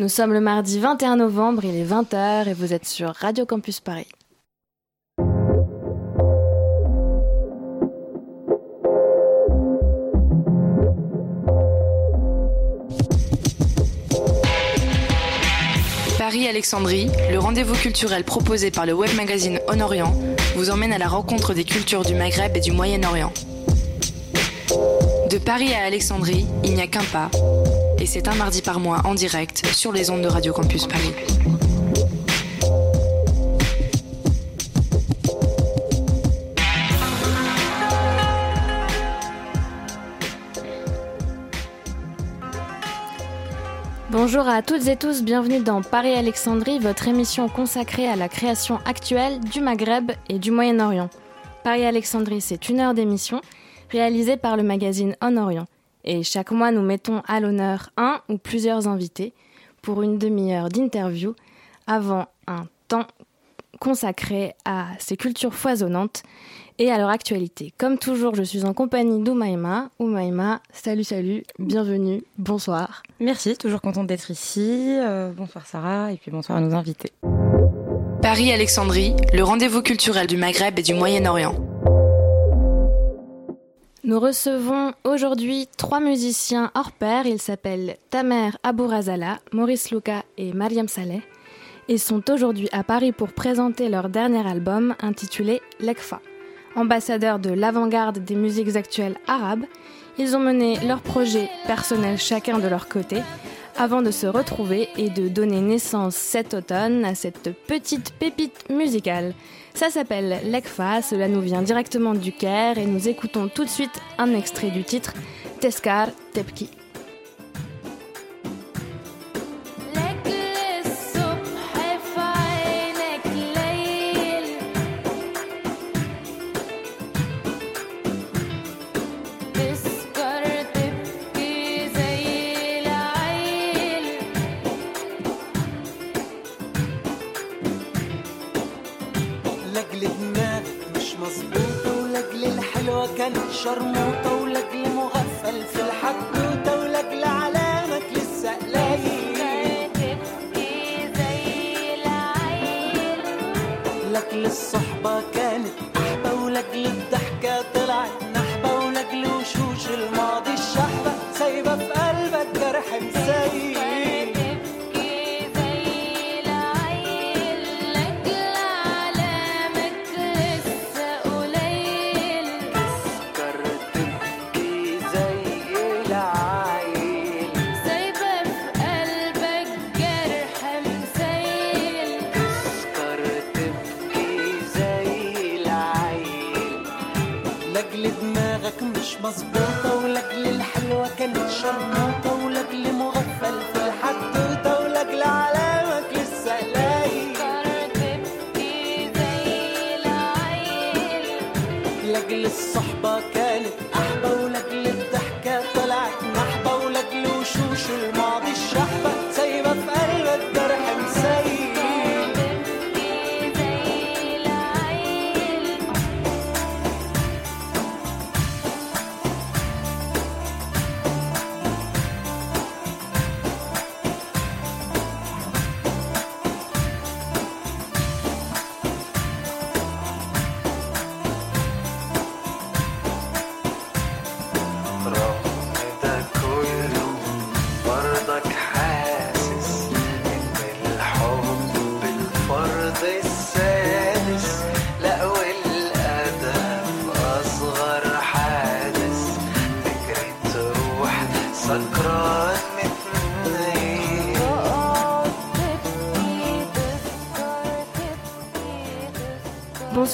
Nous sommes le mardi 21 novembre, il est 20h et vous êtes sur Radio Campus Paris. Paris-Alexandrie, le rendez-vous culturel proposé par le web magazine On Orient, vous emmène à la rencontre des cultures du Maghreb et du Moyen-Orient. De Paris à Alexandrie, il n'y a qu'un pas, et c'est un mardi par mois en direct sur les ondes de Radio Campus Paris. Bonjour à toutes et tous, bienvenue dans Paris Alexandrie, votre émission consacrée à la création actuelle du Maghreb et du Moyen-Orient. Paris Alexandrie, c'est une heure d'émission réalisée par le magazine On Orient. Et chaque mois, nous mettons à l'honneur un ou plusieurs invités pour une demi-heure d'interview avant un temps consacré à ces cultures foisonnantes et à leur actualité. Comme toujours, je suis en compagnie d'Oumaïma. Oumaïma, salut, salut, bienvenue, bonsoir. Merci, toujours contente d'être ici. Euh, bonsoir Sarah, et puis bonsoir à nos invités. Paris-Alexandrie, le rendez-vous culturel du Maghreb et du Moyen-Orient. Nous recevons aujourd'hui trois musiciens hors pair. Ils s'appellent Tamer Abourazala, Maurice Luca et Mariam Saleh. Ils sont aujourd'hui à Paris pour présenter leur dernier album intitulé Lekfa. Ambassadeurs de l'avant-garde des musiques actuelles arabes, ils ont mené leur projet personnel chacun de leur côté avant de se retrouver et de donner naissance cet automne à cette petite pépite musicale. Ça s'appelle Lekfa, cela nous vient directement du Caire et nous écoutons tout de suite un extrait du titre Teskar Tepki.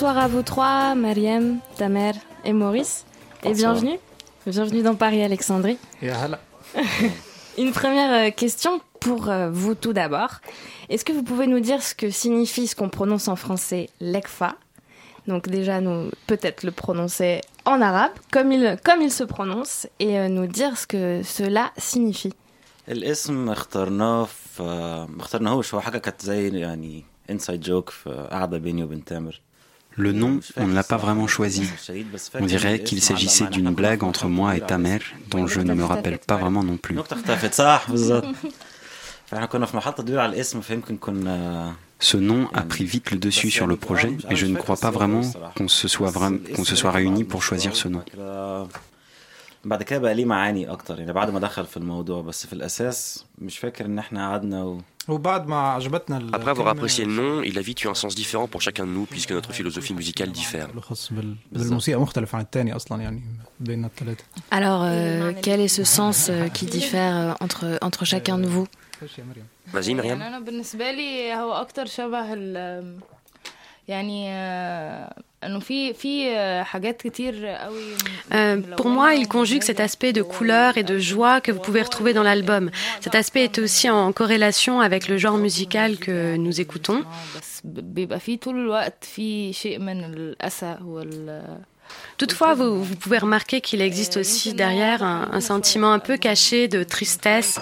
Bonsoir à vous trois, Mariam, Tamer et Maurice, et bienvenue. Bienvenue dans Paris Alexandrie. Une première question pour vous tout d'abord. Est-ce que vous pouvez nous dire ce que signifie ce qu'on prononce en français lekfa Donc déjà, nous peut-être le prononcer en arabe, comme il, comme il se prononce, et nous dire ce que cela signifie. الاسم اخترناه في ما اخترناهوش هو حاجه كانت زي يعني انسايد جوك في قاعده بيني وبين تامر Le nom, on ne l'a pas vraiment choisi. On dirait qu'il s'agissait d'une blague entre moi et ta mère, dont je ne me rappelle pas vraiment non plus. Ce nom a pris vite le dessus sur le projet, mais je ne crois pas vraiment qu'on se soit vraiment qu'on se soit réunis pour choisir ce nom. بعد كده بقى ليه معاني اكتر يعني بعد ما دخل في الموضوع بس في الاساس مش فاكر ان احنا قعدنا و... Après avoir apprécié le nom, il a vite eu un sens différent pour chacun de nous puisque notre philosophie musicale diffère. Alors, euh, quel est ce sens euh, qui diffère euh, entre, entre chacun de vous? Vas-y, Myriam. Euh, pour moi, il conjugue cet aspect de couleur et de joie que vous pouvez retrouver dans l'album. Cet aspect est aussi en corrélation avec le genre musical que nous écoutons. Toutefois, vous, vous, pouvez remarquer qu'il existe aussi derrière un, un, sentiment un peu caché de tristesse,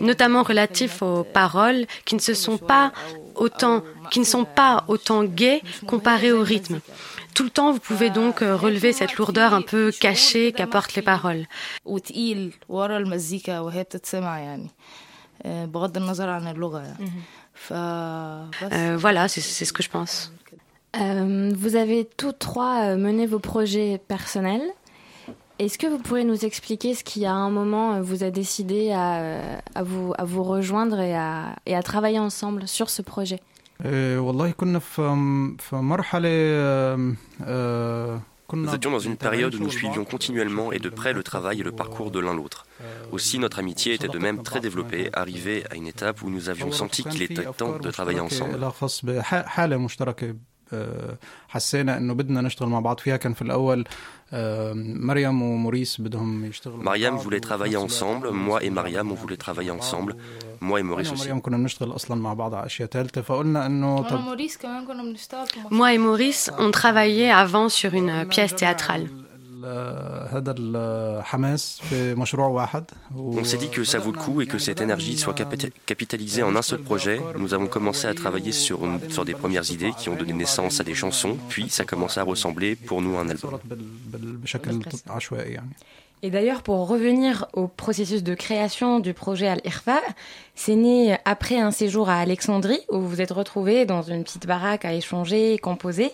notamment relatif aux paroles qui ne se sont pas autant, qui ne sont pas autant gaies comparées au rythme. Tout le temps, vous pouvez donc relever cette lourdeur un peu cachée qu'apportent les paroles. Euh, voilà, c'est ce que je pense. Euh, vous avez tous trois mené vos projets personnels. Est-ce que vous pourrez nous expliquer ce qui, à un moment, vous a décidé à, à, vous, à vous rejoindre et à, et à travailler ensemble sur ce projet? Nous étions dans une période où nous suivions continuellement et de près le travail et le parcours de l'un l'autre. Aussi, notre amitié était de même très développée, arrivée à une étape où nous avions senti qu'il était temps de travailler ensemble. حسينا انه بدنا نشتغل مع بعض فيها كان في الاول مريم وموريس بدهم يشتغلوا Mariam voulait travailler ensemble, moi et Mariam on voulait travailler ensemble, moi et Maurice aussi. مريم كنا بنشتغل اصلا مع بعض على اشياء ثالثه فقلنا انه طب Moi et Maurice, on travaillait avant sur une pièce théâtrale. On s'est dit que ça vaut le coup et que cette énergie soit capitalisée en un seul projet. Nous avons commencé à travailler sur, des premières idées qui ont donné naissance à des chansons, puis ça commençait à ressembler pour nous à un album. Et d'ailleurs, pour revenir au processus de création du projet Al-Irfa, c'est né après un séjour à Alexandrie où vous vous êtes retrouvés dans une petite baraque à échanger et composer.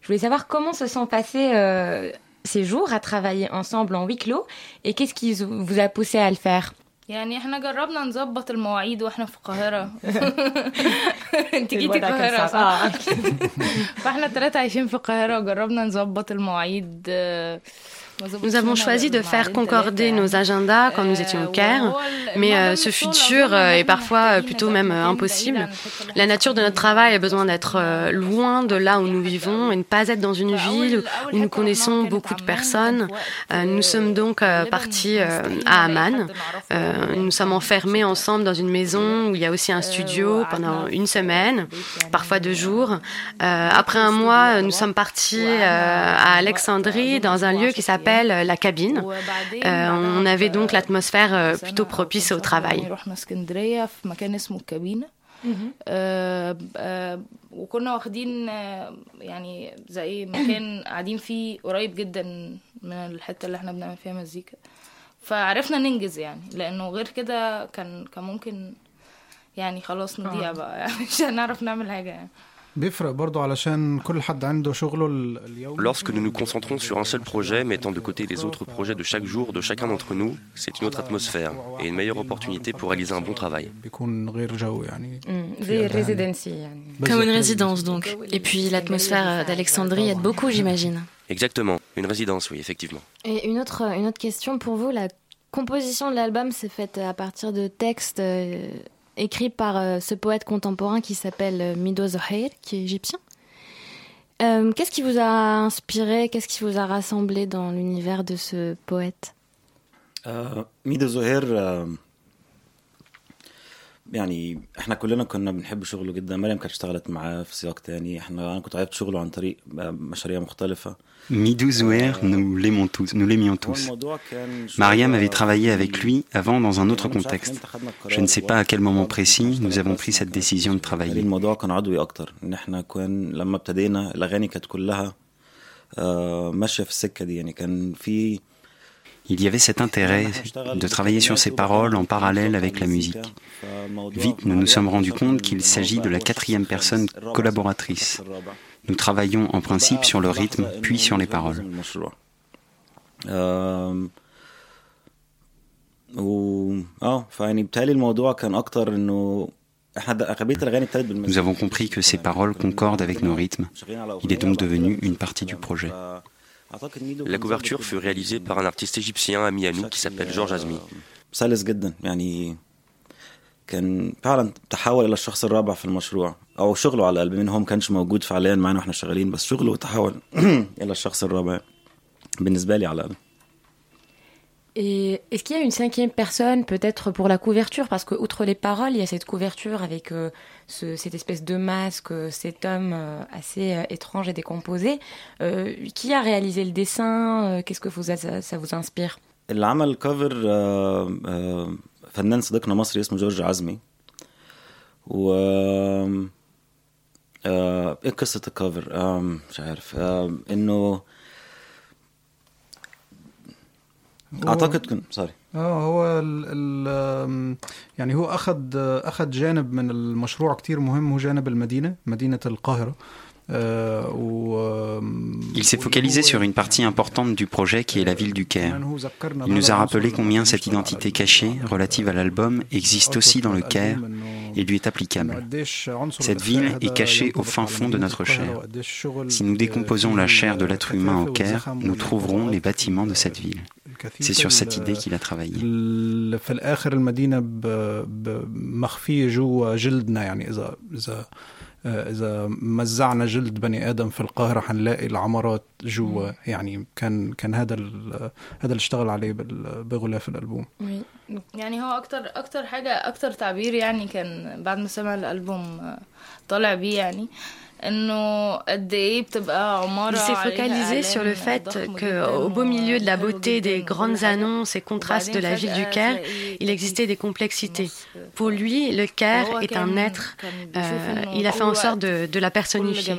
Je voulais savoir comment se sont passées euh, ces jours à travailler ensemble en huis clos et qu'est-ce qui vous a poussé à le faire يعني احنا جربنا نظبط المواعيد واحنا في القاهرة انت جيتي القاهرة صح؟ فاحنا الثلاثة عايشين في القاهرة وجربنا نظبط المواعيد nous avons choisi de faire concorder nos agendas quand nous étions au Caire, mais euh, ce fut dur et parfois plutôt même impossible. La nature de notre travail a besoin d'être euh, loin de là où nous vivons et ne pas être dans une ville où nous connaissons beaucoup de personnes. Euh, nous sommes donc partis à Amman. nous sommes enfermés ensemble dans une maison où il y a aussi un studio pendant une semaine, parfois deux jours. après un mois, nous sommes partis à Alexandrie dans un lieu qui s'appelle la cabine. Euh, on avait donc l'atmosphère plutôt propice au travail. وكنا واخدين يعني زي مكان قاعدين فيه قريب جدا من الحته اللي إحنا بنعمل فيها مزيكا فعرفنا ننجز يعني لأنه غير كده كان كان ممكن يعني خلاص نضيع بقى يعني مش هنعرف نعمل حاجة يعني Lorsque nous nous concentrons sur un seul projet, mettant de côté les autres projets de chaque jour de chacun d'entre nous, c'est une autre atmosphère et une meilleure opportunité pour réaliser un bon travail. Comme une résidence donc. Et puis l'atmosphère d'Alexandrie aide beaucoup, j'imagine. Exactement, une résidence, oui, effectivement. Et une autre, une autre question pour vous, la composition de l'album s'est faite à partir de textes écrit par euh, ce poète contemporain qui s'appelle euh, Mido Zohair, qui est égyptien. Euh, qu'est-ce qui vous a inspiré, qu'est-ce qui vous a rassemblé dans l'univers de ce poète? Mido Zohair, يعني احنا كلنا كنا بنحب شغله جدا مريم كانت اشتغلت معاه في سياق تاني احنا انا كنت عرفت شغله عن طريق مشاريع مختلفة Midou Zouer, nous l'aimons tous, nous l'aimions tous. Mariam avait travaillé avec lui avant dans un autre contexte. Je ne sais pas à quel moment précis nous avons pris cette décision de travailler. الموضوع كان عضوي اكتر ان احنا كان لما ابتدينا الاغاني كانت كلها ماشيه في السكه دي يعني كان في Il y avait cet intérêt de travailler sur ces paroles en parallèle avec la musique. Vite, nous nous sommes rendus compte qu'il s'agit de la quatrième personne collaboratrice. Nous travaillons en principe sur le rythme, puis sur les paroles. Nous avons compris que ces paroles concordent avec nos rythmes. Il est donc devenu une partie du projet. La couverture fut réalisée par un artiste égyptien ami à nous qui s'appelle Georges Azmi. كان فعلا تحول إلى الشخص الرابع في المشروع أو شغله على الاقل هو ما كانش موجود فعليا وإحنا شغالين بس شغله تحول إلى الشخص الرابع بالنسبة لي على الاقل Et est-ce qu'il y a une cinquième personne, peut-être pour la couverture Parce que, outre les paroles, il y a cette couverture avec euh, ce, cette espèce de masque, cet homme euh, assez euh, étrange et décomposé. Euh, qui a réalisé le dessin Qu'est-ce que vous, ça, ça vous inspire اللي عمل الكفر فنان صديقنا مصري اسمه جورج عزمي و ايه قصة الكفر مش عارف انه أعتقد كن سوري آه هو ال ال يعني هو اخذ أخذ جانب من المشروع كتير مهم هو جانب المدينة مدينة القاهرة. Il s'est focalisé sur une partie importante du projet qui est la ville du Caire. Il nous a rappelé combien cette identité cachée, relative à l'album, existe aussi dans le Caire et lui est applicable. Cette ville est cachée au fin fond de notre chair. Si nous décomposons la chair de l'être humain au Caire, nous trouverons les bâtiments de cette ville. C'est sur cette idée qu'il a travaillé. إذا مزعنا جلد بني آدم في القاهرة حنلاقي العمارات جوا. يعني كان كان هذا هذا اللي اشتغل عليه بغلاف الألبوم. يعني هو أكتر أكتر حاجة أكتر تعبير يعني كان بعد ما سمع الألبوم طالع بيه يعني. Il s'est focalisé sur le fait qu'au beau milieu de la beauté des grandes annonces et contrastes de la ville du Caire, il existait des complexités. Pour lui, le Caire est un être. Il a fait en sorte de, de la personnifier.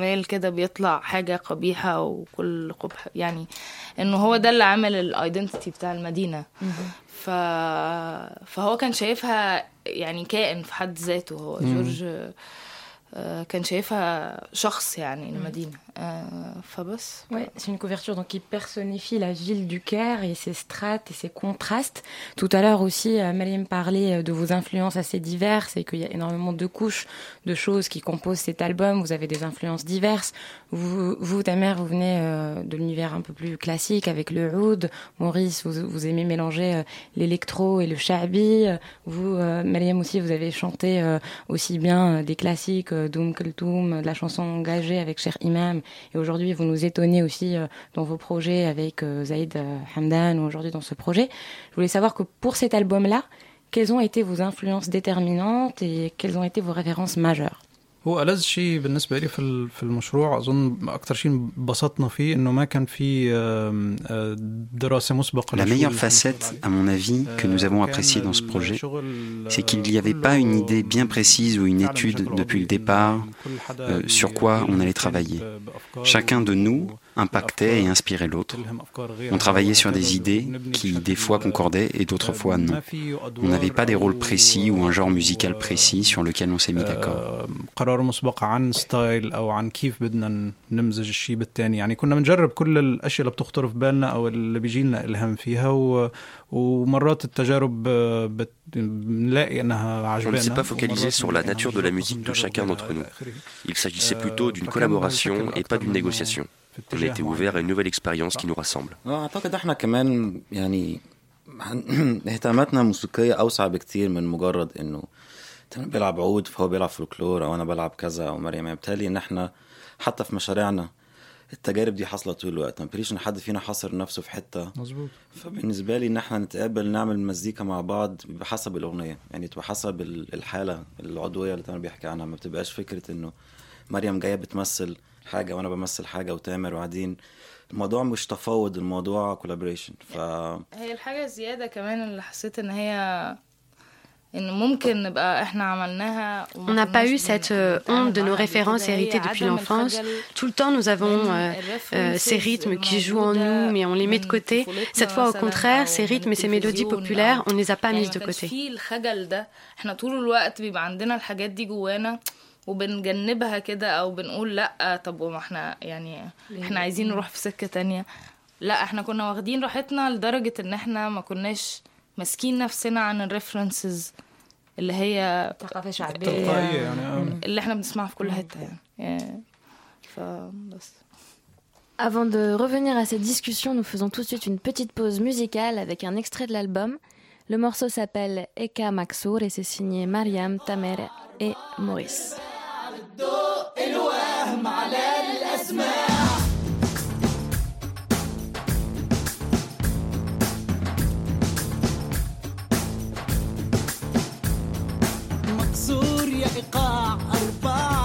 Mm-hmm. آه، كان شايفها شخص يعني المدينة. Euh, Phobos. Ouais, c'est une couverture donc qui personnifie la ville du Caire et ses strates et ses contrastes. Tout à l'heure aussi, euh, Malim parlait euh, de vos influences assez diverses et qu'il y a énormément de couches de choses qui composent cet album. Vous avez des influences diverses. Vous, vous ta mère, vous venez de l'univers un peu plus classique avec le oud. Maurice, vous, vous aimez mélanger l'électro et le shabi. Vous, Malim aussi, vous avez chanté aussi bien des classiques, Doom Kultum, de la chanson engagée avec Cher Imam et aujourd'hui, vous nous étonnez aussi dans vos projets avec Zaïd Hamdan ou aujourd'hui dans ce projet. Je voulais savoir que pour cet album-là, quelles ont été vos influences déterminantes et quelles ont été vos références majeures? هو ألذ شيء بالنسبة لي في في المشروع أظن أكثر شيء انبسطنا فيه إنه ما كان في دراسة مسبقة La meilleure facette, à mon avis, que nous avons appréciée dans ce projet, c'est qu'il n'y avait pas une idée bien précise ou une étude depuis le départ euh, sur quoi on allait travailler. Chacun de nous impactaient et inspiraient l'autre. On travaillait sur des idées qui des fois concordaient et d'autres fois non. On n'avait pas des rôles précis ou un genre musical précis sur lequel on s'est mis d'accord. On ne s'est pas focalisé sur la nature de la musique de chacun d'entre nous. Il s'agissait plutôt d'une collaboration et pas d'une négociation. On a été ouvert à une nouvelle expérience qui nous rassemble. أعتقد إحنا كمان يعني اهتماماتنا موسيقية أوسع بكتير من مجرد إنه أنا بيلعب عود فهو بيلعب فولكلور أو أنا بلعب كذا أو مريم. بالتالي إن إحنا حتى في مشاريعنا التجارب دي حاصلة طول الوقت. ما بيريش إن حد فينا حاصر نفسه في حتة. مظبوط. فبالنسبة لي إن إحنا نتقابل نعمل مزيكا مع بعض بحسب الأغنية. يعني تبقى حسب الحالة العضوية اللي تامر بيحكي عنها. ما بتبقاش فكرة إنه مريم جاية بتمثل حاجه وانا بمثل حاجه وتامر وقاعدين الموضوع مش تفاوض الموضوع كولابريشن ف هي الحاجه الزياده كمان اللي حسيت ان هي On n'a pas eu cette euh, honte de nos références héritées depuis l'enfance. Tout le temps, nous avons euh, euh, ces rythmes qui jouent en nous, mais on les met de côté. Cette fois, au contraire, ces rythmes et ces mélodies populaires, on ne les a pas mises de côté. وبنجنبها كده أو بنقول لأ طب وما إحنا يعني إحنا عايزين نروح في سكة تانية. لأ إحنا كنا واخدين راحتنا لدرجة إن إحنا ما كناش ماسكين نفسنا عن الريفرنسز اللي هي ثقافه شعبيه يعني اللي إحنا بنسمعها في كل حتة يعني. فبس Avant de revenir à cette discussion, nous faisons tout de suite une petite pause musicale avec un extrait de l'album. Le morceau s'appelle Eka Maxour et c'est signé Mariam, Tamer et Maurice. دق الوهم على الأسماع مكسور يا إيقاع أرباع.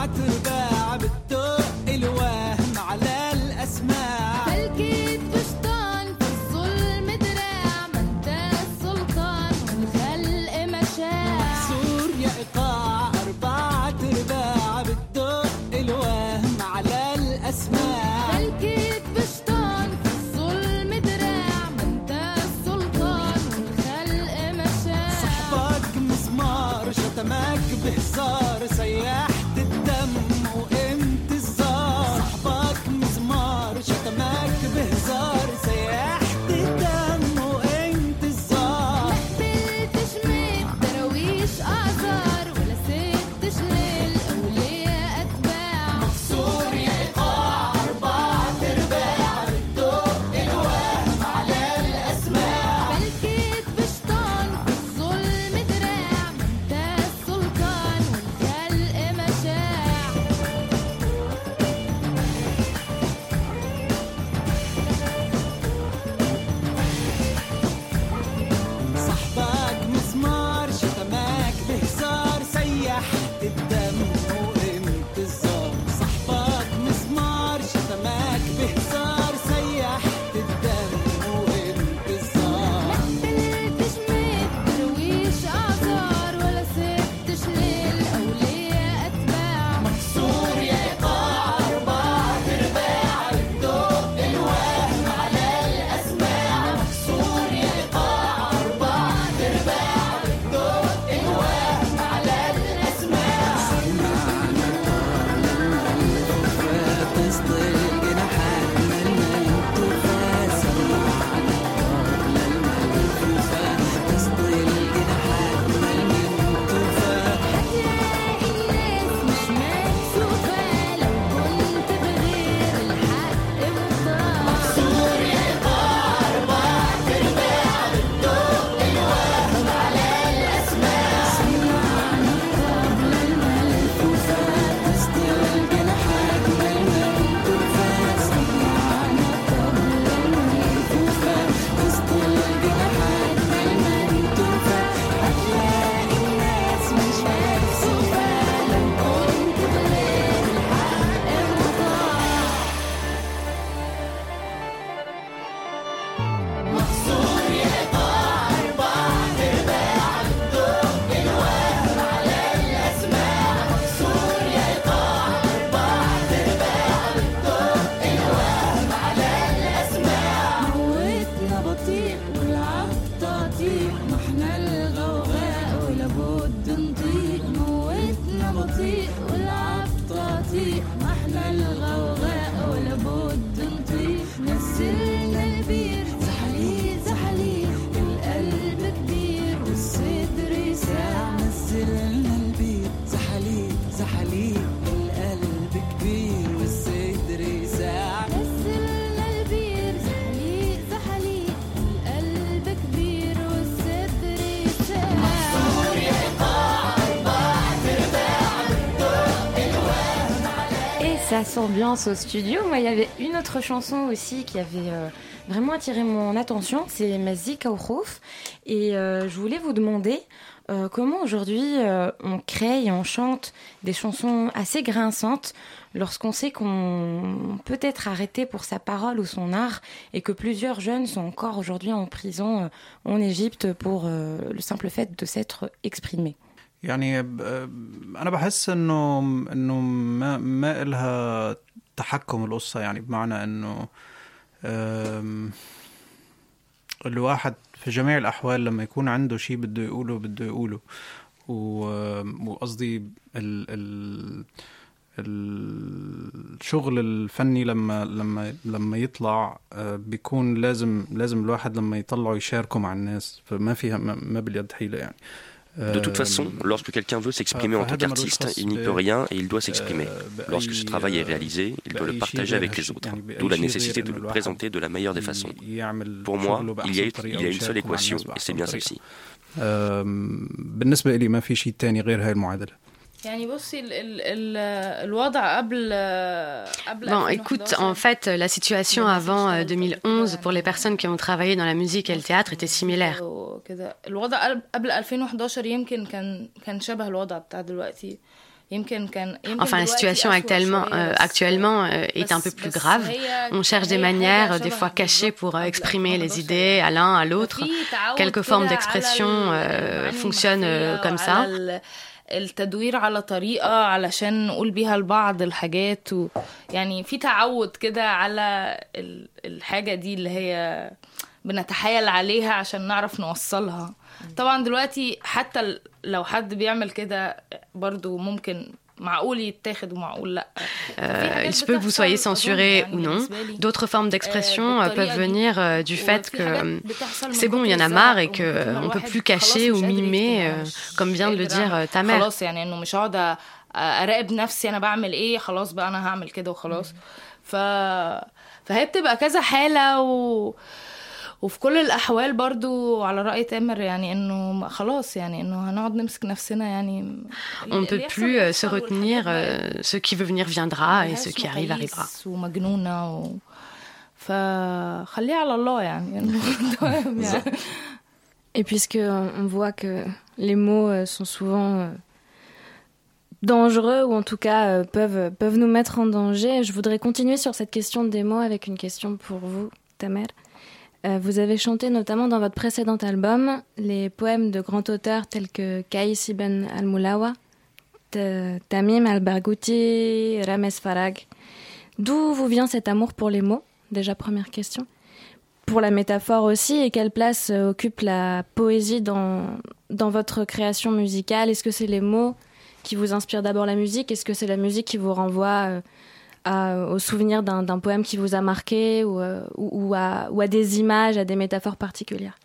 S'ambiance au studio. Moi, il y avait une autre chanson aussi qui avait euh, vraiment attiré mon attention, c'est Mazika Khouf. Et je voulais vous demander comment aujourd'hui on crée et on chante des chansons assez grinçantes lorsqu'on sait qu'on peut être arrêté pour sa parole ou son art et que plusieurs jeunes sont encore aujourd'hui en prison en Égypte pour le simple fait de s'être exprimés. يعني أنا بحس إنه إنه ما ما لها تحكم القصة. يعني بمعنى إنه الواحد في جميع الأحوال لما يكون عنده شيء بده يقوله بده يقوله. وقصدي ال ال الشغل الفني لما لما لما يطلع بيكون لازم لازم الواحد لما يطلعه يشاركه مع الناس. فما فيها ما باليد حيلة يعني. De toute façon, lorsque quelqu'un veut s'exprimer en tant qu'artiste, il n'y peut rien et il doit s'exprimer. Lorsque ce travail est réalisé, il doit le partager avec les autres, d'où la nécessité de le présenter de la meilleure des façons. Pour moi, il y a, une seule équation, et c'est bien celle-ci. Bon, écoute, en fait, la situation avant 2011 euh, pour les personnes qui ont travaillé dans la musique et le théâtre était similaire. Enfin, la situation actuellement, euh, actuellement euh, est un peu plus grave. On cherche des manières, des fois cachées, pour exprimer les idées à l'un, à l'autre. Quelques formes d'expression euh, fonctionnent comme ça. التدوير على طريقة علشان نقول بيها لبعض الحاجات و... يعني في تعود كده على الحاجة دي اللي هي بنتحايل عليها عشان نعرف نوصلها طبعا دلوقتي حتى لو حد بيعمل كده برضو ممكن Euh, il se peut que vous soyez censuré ou non. D'autres formes d'expression peuvent venir du fait que c'est bon, il y en a marre et qu'on ne peut plus cacher ou mimer, comme vient de le dire ta mère. إيه. فهي بتبقى كذا حاله و... وفي كل الاحوال برضو على راي تامر يعني انه خلاص يعني انه هنقعد نمسك نفسنا يعني on ne peut plus se retenir ce qui veut venir viendra et ce qui arrive arrivera ومجنونه و... فخليها على الله يعني Et puisque on voit que les mots sont souvent dangereux ou en tout cas peuvent, peuvent nous mettre en danger, je voudrais continuer sur cette question des mots avec une question pour vous, Tamer. Vous avez chanté notamment dans votre précédent album les poèmes de grands auteurs tels que Kaïs ibn al-Moulawa, Tamim al-Barghouti, Rames Farag. D'où vous vient cet amour pour les mots? Déjà première question. Pour la métaphore aussi, et quelle place occupe la poésie dans, dans votre création musicale? Est-ce que c'est les mots qui vous inspirent d'abord la musique? Est-ce que c'est la musique qui vous renvoie à, au souvenir d'un poème qui vous a marqué ou, ou, à, ou à des images, à des métaphores particulières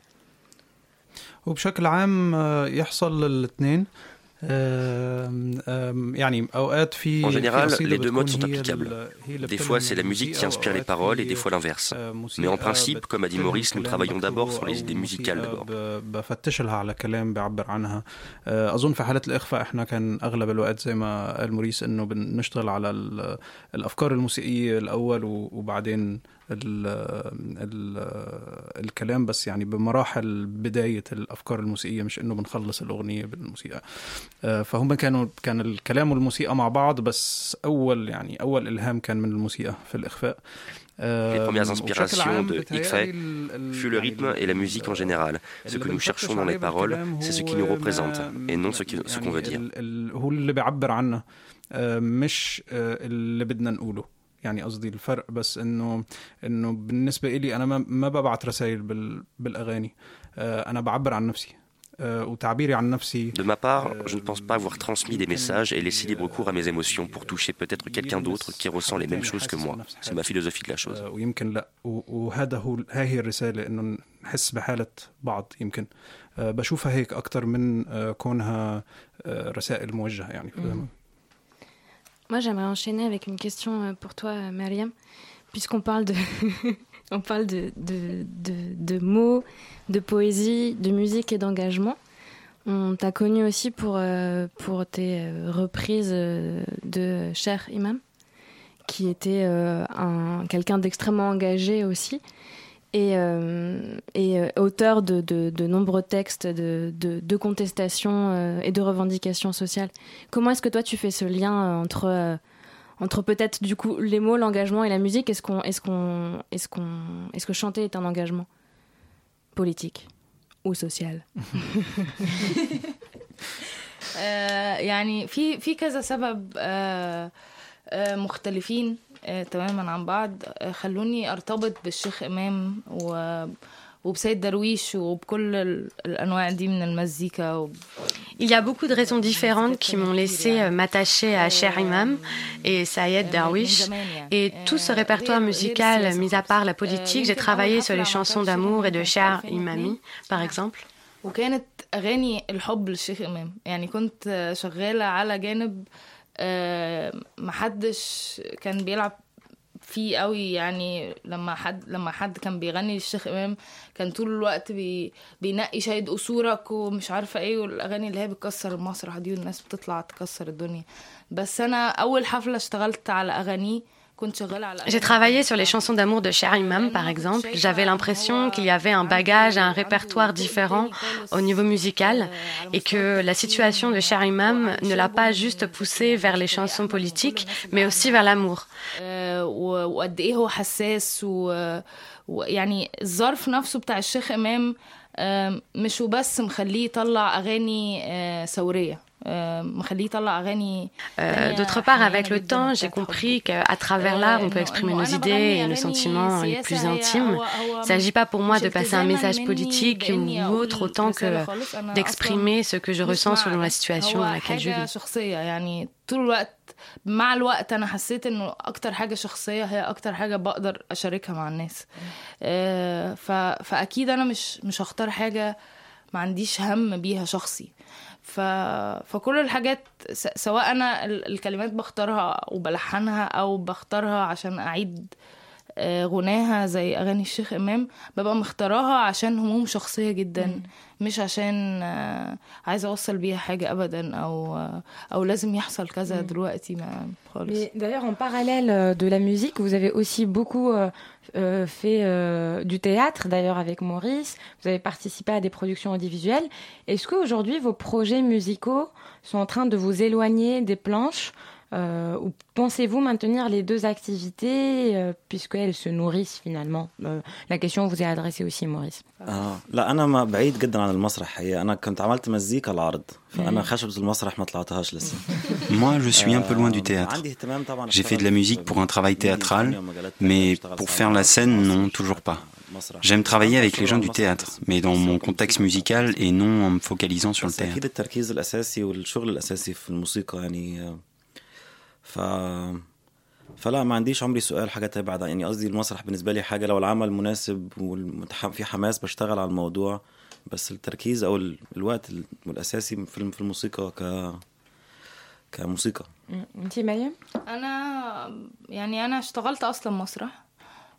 وبشكل عام يحصل الاثنين En général, les deux modes sont applicables. Des fois, c'est la musique qui inspire les paroles et des fois l'inverse. Mais en principe, comme a dit Maurice, nous travaillons d'abord sur les idées musicales d'abord. أظن في حالة الإخفاء إحنا كان أغلب الوقت زي ما قال موريس إنه بنشتغل على الأفكار الموسيقية الأول وبعدين ال ال الكلام بس يعني بمراحل بداية الأفكار الموسيقية مش إنه بنخلص الأغنية بالموسيقى فهم كانوا كان الكلام والموسيقى مع بعض بس أول يعني أول إلهام كان من الموسيقى في الإخفاء Les premières inspirations de Ikfa fut le rythme et la musique en général. Ce que nous cherchons dans les paroles, c'est ce qui nous représente et non ce qu'on qu veut dire. مش اللي بدنا نقوله يعني قصدي الفرق بس انه انه بالنسبة لي أنا ما, ما ببعت رسائل بال بالاغاني أنا بعبر عن نفسي وتعبيري عن نفسي De ma part, je ne pense pas avoir transmis des messages et laissé libre cours à mes émotions pour toucher peut-être quelqu'un d'autre qui ressent les mêmes choses que moi. C'est ma philosophie de la chose. ويمكن لا وهذا هو هي الرساله انه نحس بحاله بعض يمكن بشوفها هيك أكثر من كونها رسائل موجهه يعني Moi, j'aimerais enchaîner avec une question pour toi, Myriam, puisqu'on parle de, on parle de, de, de, mots, de poésie, de musique et d'engagement. On t'a connu aussi pour, pour tes reprises de Cher Imam, qui était un, quelqu'un d'extrêmement engagé aussi et, euh, et euh, auteur de, de, de, nombreux textes de, de, de contestation euh, et de revendications sociales. Comment est-ce que toi tu fais ce lien entre, entre peut-être du coup les mots, l'engagement et la musique Est-ce qu'on, est-ce qu'on, est-ce qu'on, est-ce que chanter est un engagement politique ou social يعني في في كذا سبب مختلفين تماما عن بعض خلوني ارتبط بالشيخ امام و وبسيد درويش وبكل الانواع دي من المزيكا و... Il y a beaucoup de raisons différentes qui m'ont laissé m'attacher à Cher Imam et Sayed Darwish. Et tout ce répertoire musical, mis à part la politique, j'ai travaillé sur les chansons d'amour et de Cher Imami, par exemple. وكانت اغاني الحب للشيخ امام يعني كنت شغاله على جانب محدش كان بيلعب فيه قوي. يعني لما حد لما حد كان بيغني للشيخ إمام كان طول الوقت بي بينقي شاهد قصورك ومش عارفة إيه والأغاني اللي هي بتكسر المسرح دي والناس بتطلع تكسر الدنيا. بس أنا أول حفلة اشتغلت على أغانيه J'ai travaillé sur les chansons d'amour de Cher Imam, par exemple. J'avais l'impression qu'il y avait un bagage, un répertoire différent au niveau musical et que la situation de Cher Imam ne l'a pas juste poussé vers les chansons politiques, mais aussi vers l'amour. يعني الظرف نفسه بتاع الشيخ امام مش وبس مخليه يطلع اغاني ثوريه D'autre part, avec le temps, j'ai compris qu'à travers l'art, on peut exprimer nos idées et nos sentiments les plus intimes. Il ne s'agit pas pour moi de passer un message politique ou autre autant que d'exprimer ce que je ressens selon la situation dans laquelle je vis. طول الوقت مع الوقت انا حسيت انه اكتر حاجه شخصيه هي اكتر حاجه بقدر اشاركها مع الناس فاكيد انا مش مش هختار حاجه ما عنديش هم بيها شخصي ف... فكل الحاجات سواء أنا الكلمات بختارها وبلحنها أو بختارها عشان أعيد غناها زي اغاني الشيخ امام ببقى مختاراها عشان هموم شخصيه جدا مش عشان عايزه اوصل بيها حاجه ابدا او او لازم يحصل كذا دلوقتي ما خالص d'ailleurs en parallèle de la musique vous avez aussi beaucoup euh, fait euh, du théâtre d'ailleurs avec Maurice vous avez participé à des productions audiovisuelles est-ce qu'aujourd'hui vos projets musicaux sont en train de vous éloigner des planches euh, ou pensez-vous maintenir les deux activités euh, puisqu'elles se nourrissent finalement euh, La question vous est adressée aussi, Maurice. آه لا أنا ما بعيد جدا عن المسرح هي أنا كنت عملت مزيكا العرض فأنا خشبة المسرح ما طلعتهاش لسه. Moi, je suis un peu loin du théâtre. J'ai fait de la musique pour un travail théâtral, mais pour faire la scène, non, toujours pas. J'aime travailler avec les gens du théâtre, mais dans mon contexte musical et non en me focalisant sur le théâtre. ف فلا ما عنديش عمري سؤال حاجة تبعد يعني قصدي المسرح بالنسبة لي حاجة لو العمل مناسب وفي حماس بشتغل على الموضوع بس التركيز أو الوقت الأساسي في الموسيقى ك كموسيقى. انت مريم أنا يعني أنا اشتغلت أصلا مسرح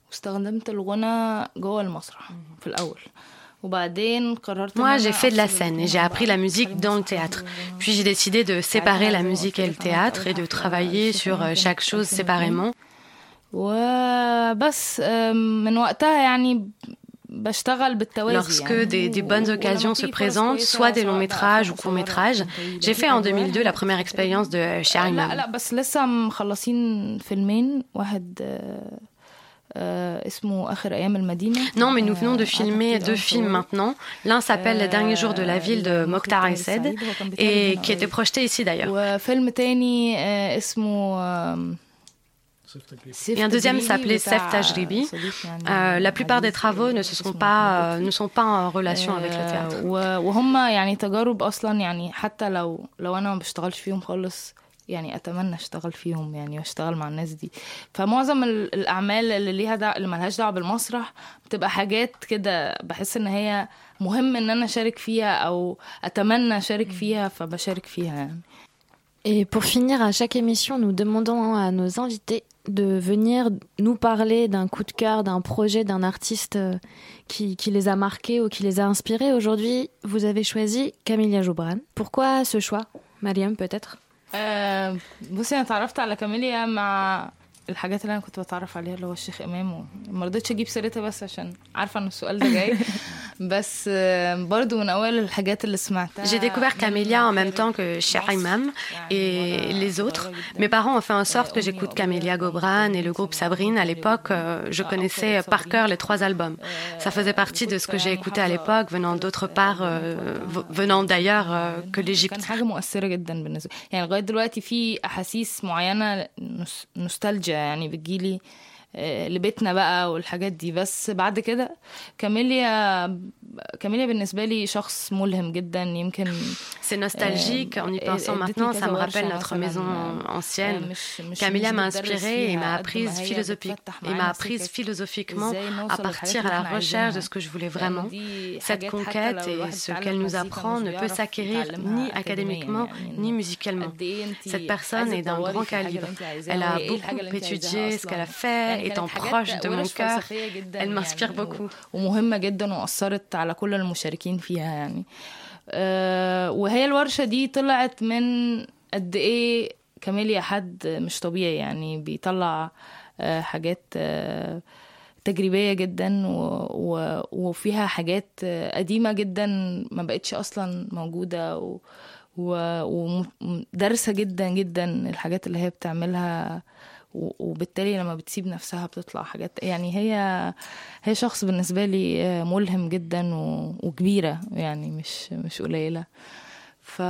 واستخدمت الغنى جوه المسرح في الأول. Moi, j'ai fait de la scène et j'ai appris la musique dans le théâtre. Puis j'ai décidé de séparer la musique et le théâtre et de travailler sur chaque chose séparément. Lorsque des, des, bonnes occasions se présentent, soit des longs métrages ou courts métrages, j'ai fait en 2002 la première expérience de Sharimam. Non, mais nous venons de filmer deux films maintenant. L'un s'appelle Les derniers jours de la ville de Mokhtar Essed et qui était projeté ici d'ailleurs. Et un deuxième s'appelait Sef Tajribi. Euh, la plupart des travaux ne, se sont pas, euh, ne sont pas en relation avec le théâtre. يعني اتمنى اشتغل فيهم يعني واشتغل مع الناس دي فمعظم الاعمال اللي ليها دع... اللي ملهاش دعوه بالمسرح بتبقى حاجات كده بحس ان هي مهم ان انا اشارك فيها او اتمنى اشارك فيها فبشارك فيها يعني Et pour finir, à chaque émission, nous demandons à nos invités de venir nous parler d'un coup de cœur, d'un projet, d'un artiste qui, qui, les a marqués ou qui les a inspirés. Aujourd'hui, vous avez choisi Camilla Joubran. Pourquoi ce choix Mariam, peut-être بصي أنا اتعرفت على كاميليا مع الحاجات اللي انا كنت بتعرف عليها اللي هو الشيخ امام ما رضيتش اجيب سيرتها بس عشان عارفه ان السؤال ده جاي بس آه، برضو من اوائل الحاجات اللي سمعتها J'ai découvert Camélia en même temps que Cheikh Imam et les autres. Mes parents ont fait en sorte que j'écoute Camélia Gobran et le groupe Sabrine. À l'époque, euh, je connaissais par cœur les trois albums. Ça faisait partie de ce que j'ai écouté à l'époque, venant d'autre part, euh, v- venant d'ailleurs euh, que l'Égypte. كان حاجه مؤثره جدا بالنسبه لي يعني لغايه دلوقتي في احاسيس معينه نوس- نوستالجيا שאני וגילי لبيتنا بقى والحاجات دي بس بعد كده كاميليا كاميليا بالنسبه لي شخص ملهم جدا يمكن C'est nostalgique. En y آه، pensant ادتني maintenant, ça كذا me ورشة rappelle notre مثلاً، maison آه، ancienne. مش مش Camélia مش m'a بتدرس inspirée et m'a فيها قد apprise ما هي philosophique بتفتح et معانا m'a apprise سكك philosophiquement ازاي à نوصل للحاجات partir اللي à la احنا recherche de عايزينها. ce que je voulais لأن vraiment. دي Cette حاجات حتى conquête لو et الواحد ce اتعلم qu'elle nous مزيكا apprend مش ne peut بيعرف s'acquérir يتعلمها ni académiquement يعني ni إنه musicalement. قد إيه انتي Cette personne عايزة est d'un تدوري grand في الحاجة اللي calibre. انتي عايزاها Elle a وهي ايه الحاجة اللي beaucoup انتي عايزاها étudié ce qu'elle a أصلاً. fait, يعني étant proche de mon cœur. Elle m'inspire beaucoup. ومهمة جدا وأثرت على كل المشاركين فيها يعني أه وهي الورشة دي طلعت من قد إيه كاميليا حد مش طبيعي يعني بيطلع أه حاجات أه تجريبية جدا و... و... وفيها حاجات آه، قديمة جدا ما بقتش أصلا موجودة و... و... ودارسة جدا جدا الحاجات اللي هي بتعملها. وبالتالي لما بتسيب نفسها بتطلع حاجات يعني هي هي شخص بالنسبة لي آه، ملهم جدا و... وكبيرة يعني مش مش قليلة فا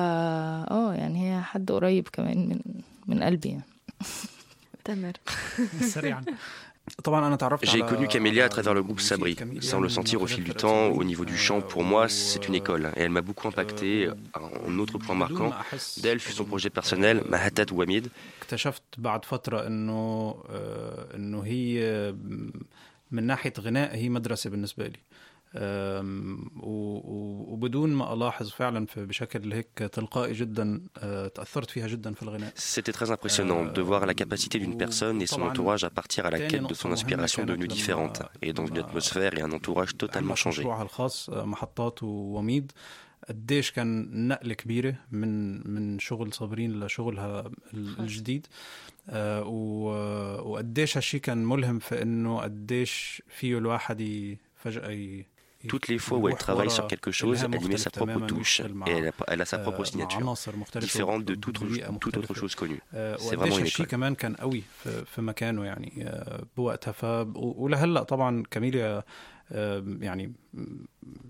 آه يعني هي حد قريب كمان من من قلبي يعني تامر سريعا طبعا أنا تعرفت J'ai على- connu Camélia à على travers le groupe Sabri. كاميليا Sans le sentir au fil du temps, au niveau du chant, pour moi, c'est une école. Et elle m'a beaucoup impacté. Un autre point marquant d'elle fut son projet personnel, Mahatat Ouamid. اكتشفت بعد فترة انه آه، انه هي من ناحية غناء هي مدرسة بالنسبة لي وبدون ما الاحظ فعلا بشكل هيك تلقائي جدا آه، تاثرت فيها جدا في الغناء C'était très impressionnant de voir la capacité d'une personne et son entourage à partir à la quête de son inspiration devenue différente et dans une atmosphère et un entourage totalement changés. مشروعها الخاص آه، محطات ووميد قديش كان نقلة كبيرة من من شغل صابرين لشغلها ال- الجديد. آه، و- وقديش هالشي كان ملهم في إنه قديش فيه الواحد فجأة ي- Toutes les fois où elle travaille sur quelque chose, elle y met sa propre touche et elle a, elle a sa propre مع signature, différente de toute, toute autre chose connue. آه، C'est vraiment une école. كمان كان قوي في, في مكانه يعني آه، بوقتها. ف و- ولهلأ طبعا كاميليا آه، يعني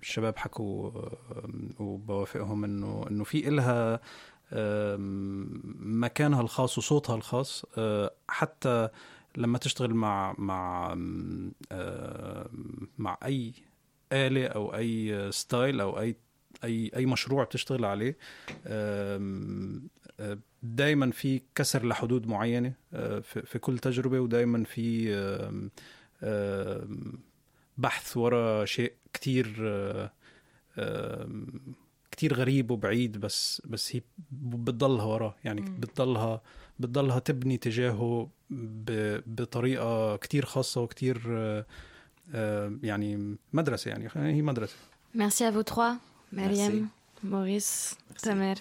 الشباب حكوا آه، وبوافقهم إنه إنه في إلها آه، مكانها الخاص وصوتها الخاص. آه، حتى لما تشتغل مع مع آه، مع أي آلة أو أي ستايل أو أي أي أي مشروع بتشتغل عليه دائما في كسر لحدود معينة آه، في كل تجربة ودائما في بحث وراء شيء كتير آه، كتير غريب وبعيد بس بس هي بتضلها وراه يعني بتضلها بتضلها تبني تجاهه ب- بطريقة كتير خاصة وكتير آه، يعني مدرسة يعني هي مدرسة. Merci à vous trois, Mariam, Maurice, Tamer.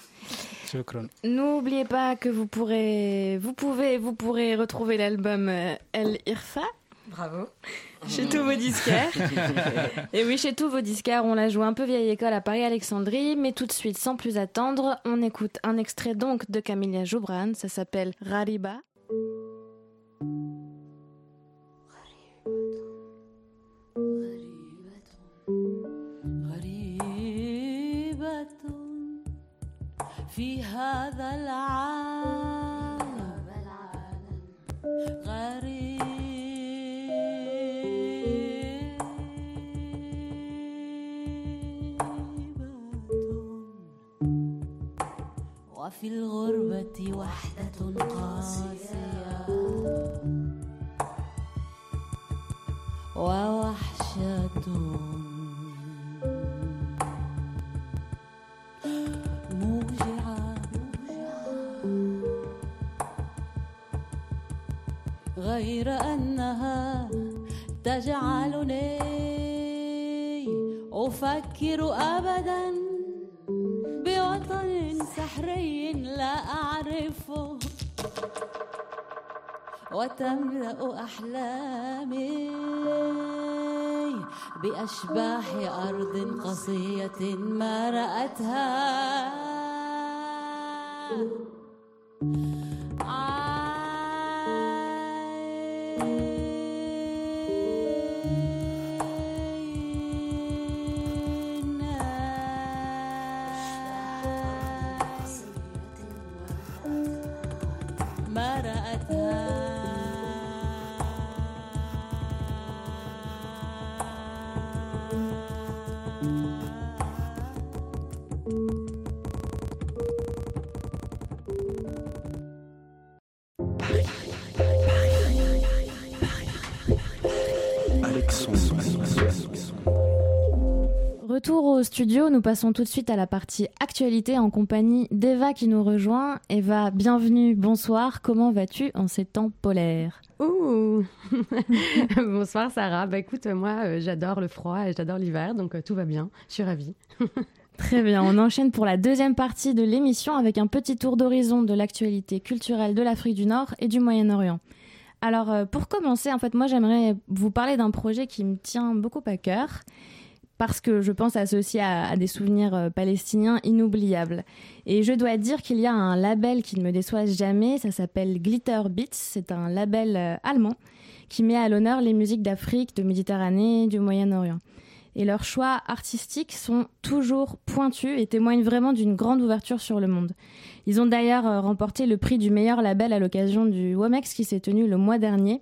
شكرا. N'oubliez pas que vous pourrez, vous pouvez, vous pourrez retrouver l'album euh, El Irfa. Bravo. chez tous vos disquaires. Et oui, chez tous vos disquaires, on l'a joué un peu vieille école à Paris-Alexandrie, mais tout de suite, sans plus attendre, on écoute un extrait donc de Camilla Joubran, ça s'appelle Rariba. غريبة في هذا العالم غريبة وفي الغربة وحدة قاسية ووحشة. موجعة. غير أنها تجعلني أفكر أبدا. بوطن سحري لا أعرفه. وتملأ أحلامي بأشباح أرض قصية ما رأتها. Retour au studio, nous passons tout de suite à la partie actualité en compagnie d'Eva qui nous rejoint. Eva, bienvenue, bonsoir, comment vas-tu en ces temps polaires Ouh Bonsoir Sarah, bah écoute, moi euh, j'adore le froid et j'adore l'hiver, donc euh, tout va bien, je suis ravie. Très bien, on enchaîne pour la deuxième partie de l'émission avec un petit tour d'horizon de l'actualité culturelle de l'Afrique du Nord et du Moyen-Orient. Alors euh, pour commencer, en fait, moi j'aimerais vous parler d'un projet qui me tient beaucoup à cœur parce que je pense associé à, à des souvenirs euh, palestiniens inoubliables. Et je dois dire qu'il y a un label qui ne me déçoit jamais, ça s'appelle Glitter Beats, c'est un label euh, allemand qui met à l'honneur les musiques d'Afrique, de Méditerranée, du Moyen-Orient. Et leurs choix artistiques sont toujours pointus et témoignent vraiment d'une grande ouverture sur le monde. Ils ont d'ailleurs euh, remporté le prix du meilleur label à l'occasion du WOMEX qui s'est tenu le mois dernier.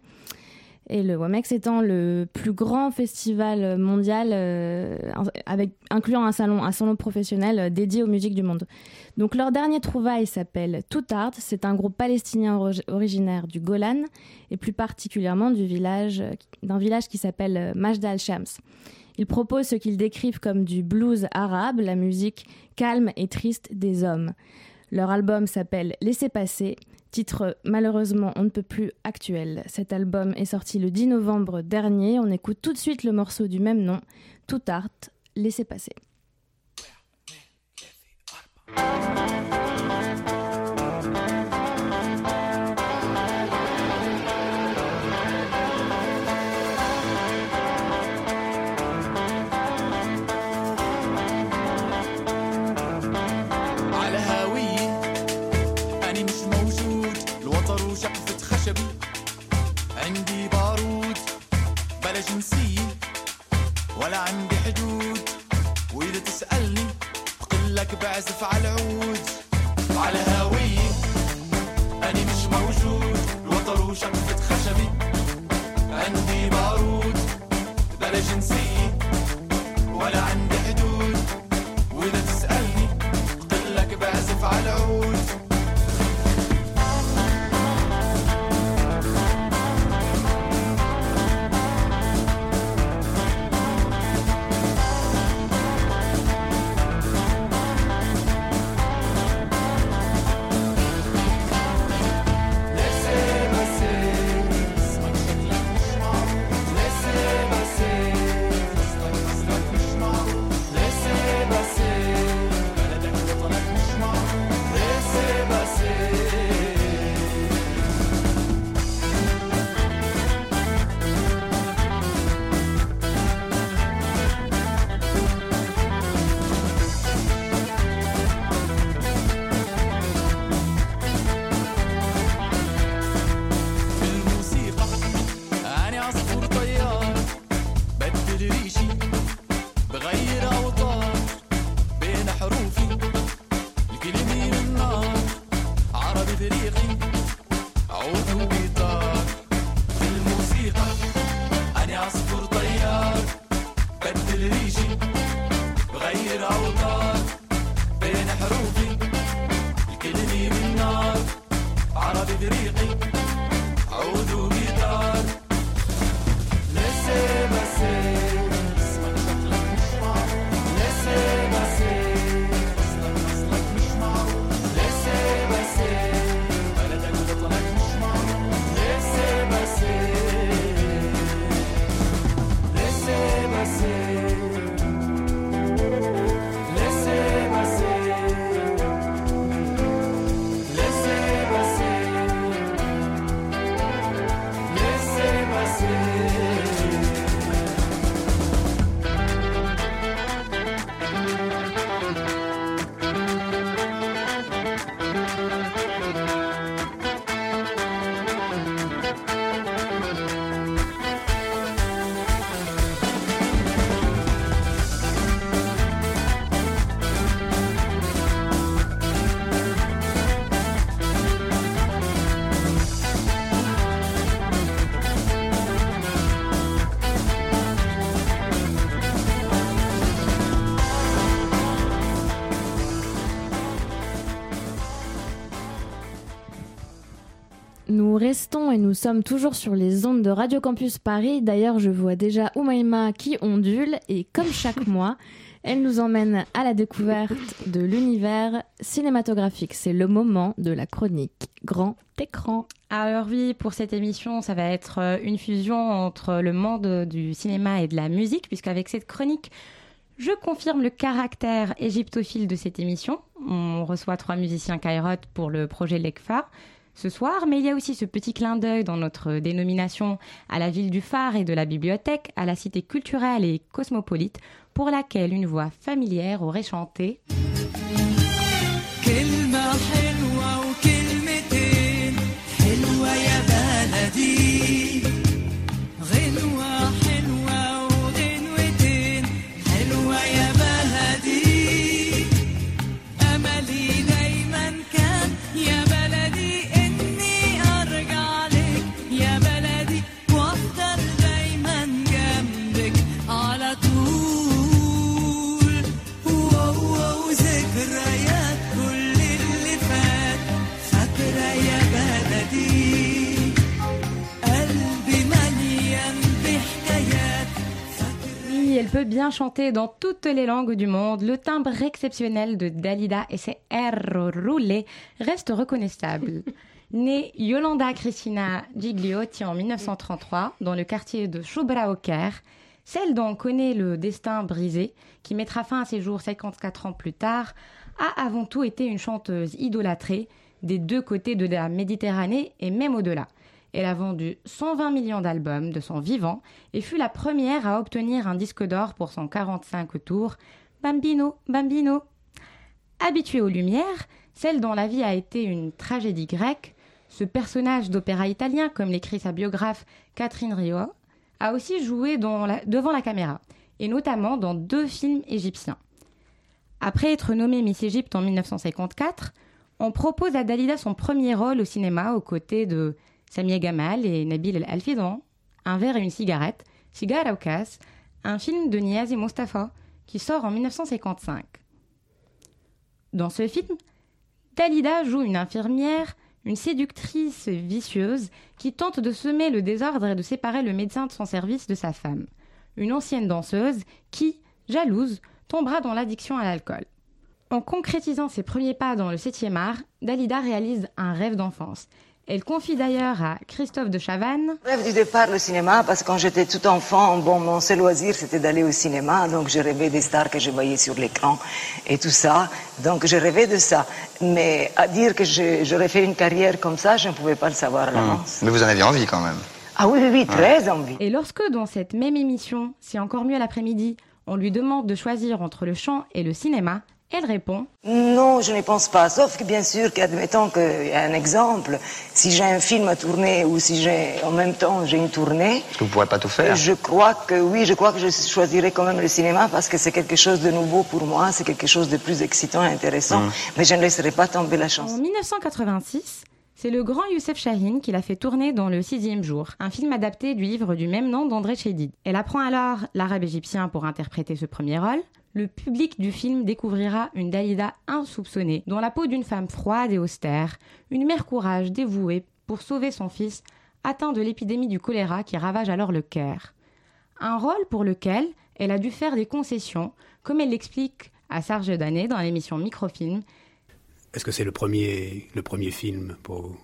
Et le WAMEX étant le plus grand festival mondial, euh, avec, incluant un salon, un salon professionnel euh, dédié aux musiques du monde. Donc leur dernier trouvaille s'appelle Toutard. C'est un groupe palestinien ori- originaire du Golan et plus particulièrement du village, d'un village qui s'appelle Majd al-Shams. Ils proposent ce qu'ils décrivent comme du blues arabe, la musique calme et triste des hommes. Leur album s'appelle Laissez passer, titre malheureusement on ne peut plus actuel. Cet album est sorti le 10 novembre dernier. On écoute tout de suite le morceau du même nom, Tout Art, Laissez passer. وشقفة خشبي عندي بارود بلا جنسية ولا عندي حدود. وإذا تسألني بقلك بعزف على العود. على هاوية restons et nous sommes toujours sur les ondes de Radio Campus Paris. D'ailleurs, je vois déjà Oumaima qui ondule et comme chaque mois, elle nous emmène à la découverte de l'univers cinématographique. C'est le moment de la chronique Grand écran. Alors oui, pour cette émission, ça va être euh, une fusion entre le monde du cinéma et de la musique, puisqu'avec cette chronique, je confirme le caractère égyptophile de cette émission. On reçoit trois musiciens Kairot pour le projet Lekfa ce soir, mais il y a aussi ce petit clin d'œil dans notre dénomination à la ville du phare et de la bibliothèque, à la cité culturelle et cosmopolite, pour laquelle une voix familière aurait chanté. Peut bien chanter dans toutes les langues du monde. Le timbre exceptionnel de Dalida et ses R roulés reste reconnaissable. Née Yolanda Cristina Gigliotti en 1933 dans le quartier de Caire, celle dont on connaît le destin brisé, qui mettra fin à ses jours 54 ans plus tard, a avant tout été une chanteuse idolâtrée des deux côtés de la Méditerranée et même au-delà. Elle a vendu 120 millions d'albums de son vivant et fut la première à obtenir un disque d'or pour son 45 tours Bambino, Bambino. Habituée aux lumières, celle dont la vie a été une tragédie grecque, ce personnage d'opéra italien, comme l'écrit sa biographe Catherine Rio, a aussi joué devant la caméra, et notamment dans deux films égyptiens. Après être nommée Miss Égypte en 1954, on propose à Dalida son premier rôle au cinéma aux côtés de Samia Gamal et Nabil El Alfidran, Un verre et une cigarette, Cigar Aucas, un film de Niaz et Mustafa qui sort en 1955. Dans ce film, Dalida joue une infirmière, une séductrice vicieuse qui tente de semer le désordre et de séparer le médecin de son service de sa femme. Une ancienne danseuse qui, jalouse, tombera dans l'addiction à l'alcool. En concrétisant ses premiers pas dans le 7e art, Dalida réalise un rêve d'enfance. Elle confie d'ailleurs à Christophe de Chavannes rêve du départ, le cinéma, parce que quand j'étais tout enfant, bon, mon seul loisir, c'était d'aller au cinéma. Donc, je rêvais des stars que je voyais sur l'écran et tout ça. Donc, je rêvais de ça. Mais à dire que j'aurais fait une carrière comme ça, je ne pouvais pas le savoir à l'avance. Mais vous en aviez envie quand même. Ah oui, oui, oui, très envie. Et lorsque dans cette même émission, c'est encore mieux à l'après-midi, on lui demande de choisir entre le chant et le cinéma, elle répond Non, je ne pense pas. Sauf que bien sûr qu'admettons qu'il y a un exemple. Si j'ai un film à tourner ou si j'ai, en même temps, j'ai une tournée. Vous ne pourrez pas tout faire. Je crois que oui, je crois que je choisirais quand même le cinéma parce que c'est quelque chose de nouveau pour moi, c'est quelque chose de plus excitant et intéressant. Mm. Mais je ne laisserai pas tomber la En chance. 1986, c'est le grand Youssef Chahine qui l'a fait tourner dans Le sixième jour, un film adapté du livre du même nom d'André Chédid. Elle apprend alors l'arabe égyptien pour interpréter ce premier rôle. Le public du film découvrira une Dalida insoupçonnée, dans la peau d'une femme froide et austère, une mère courage dévouée pour sauver son fils atteint de l'épidémie du choléra qui ravage alors le Caire. Un rôle pour lequel elle a dû faire des concessions, comme elle l'explique à Serge Danet dans l'émission Microfilm, Est-ce que c'est le premier, le premier film pour vous?